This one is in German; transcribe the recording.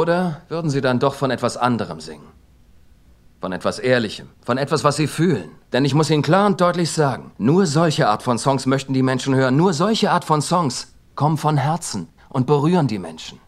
Oder würden Sie dann doch von etwas anderem singen? Von etwas Ehrlichem, von etwas, was Sie fühlen. Denn ich muss Ihnen klar und deutlich sagen, nur solche Art von Songs möchten die Menschen hören, nur solche Art von Songs kommen von Herzen und berühren die Menschen.